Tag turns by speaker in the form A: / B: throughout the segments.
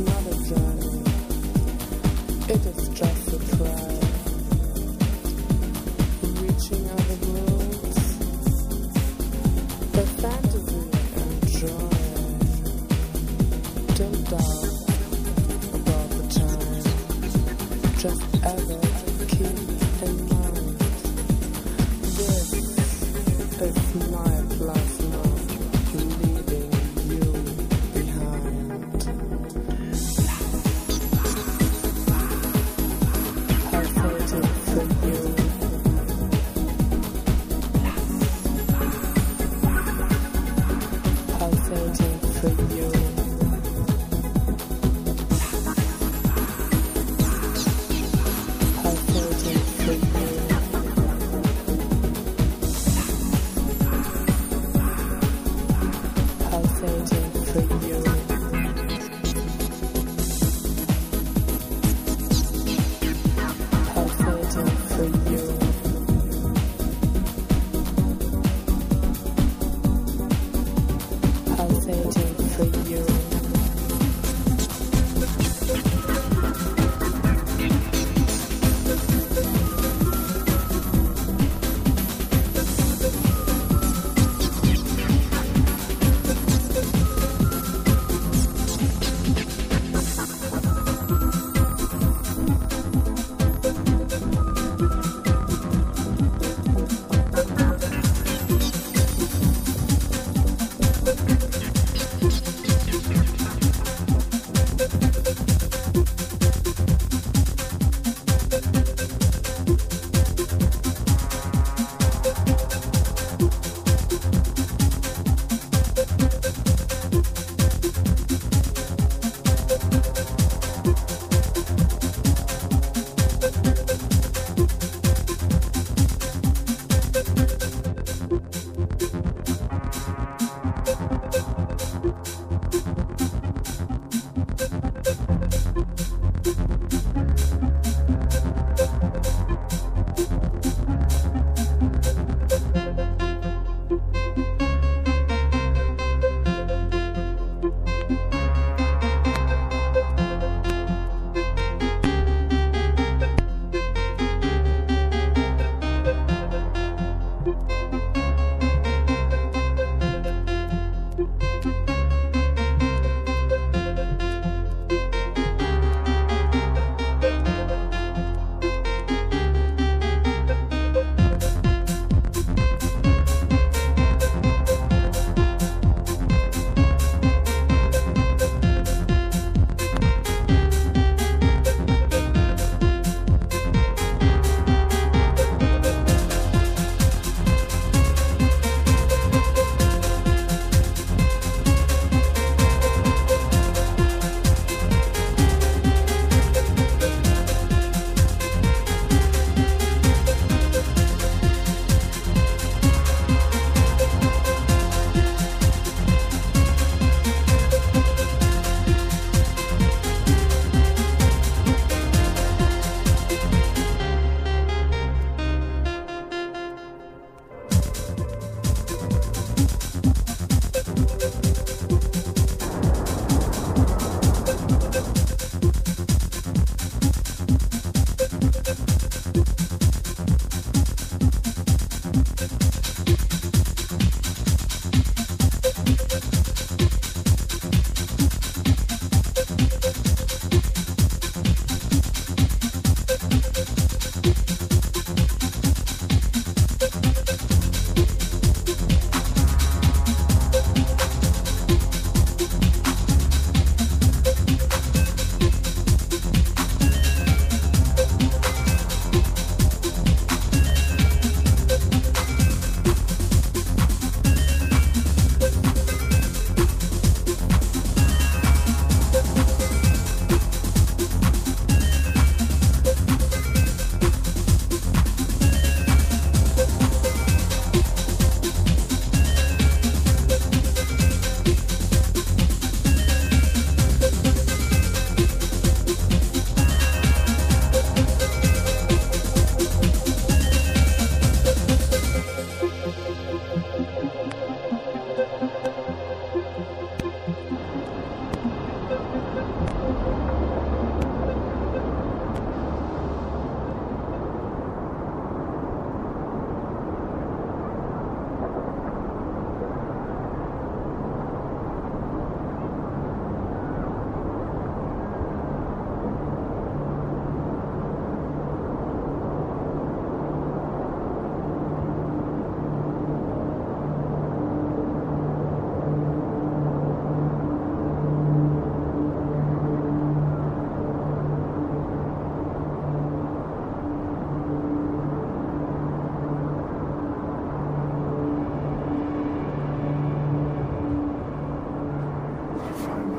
A: another journey.
B: It is just a trial. Pulsating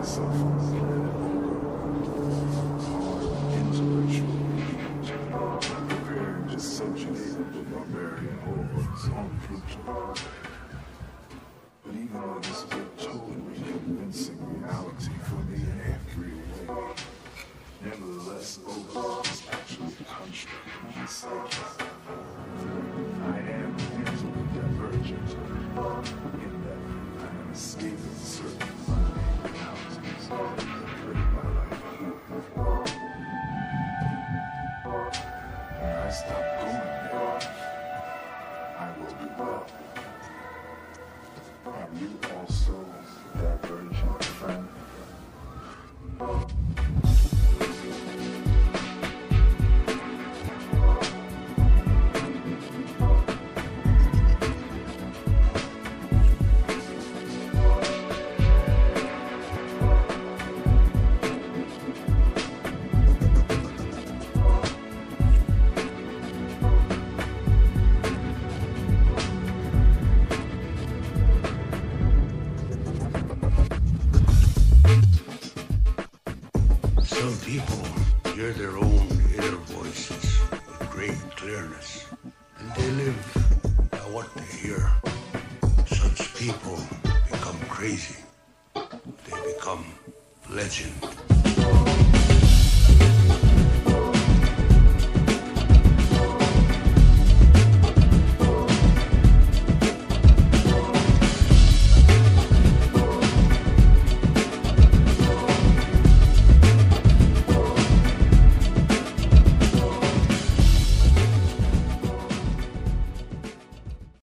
C: But even though this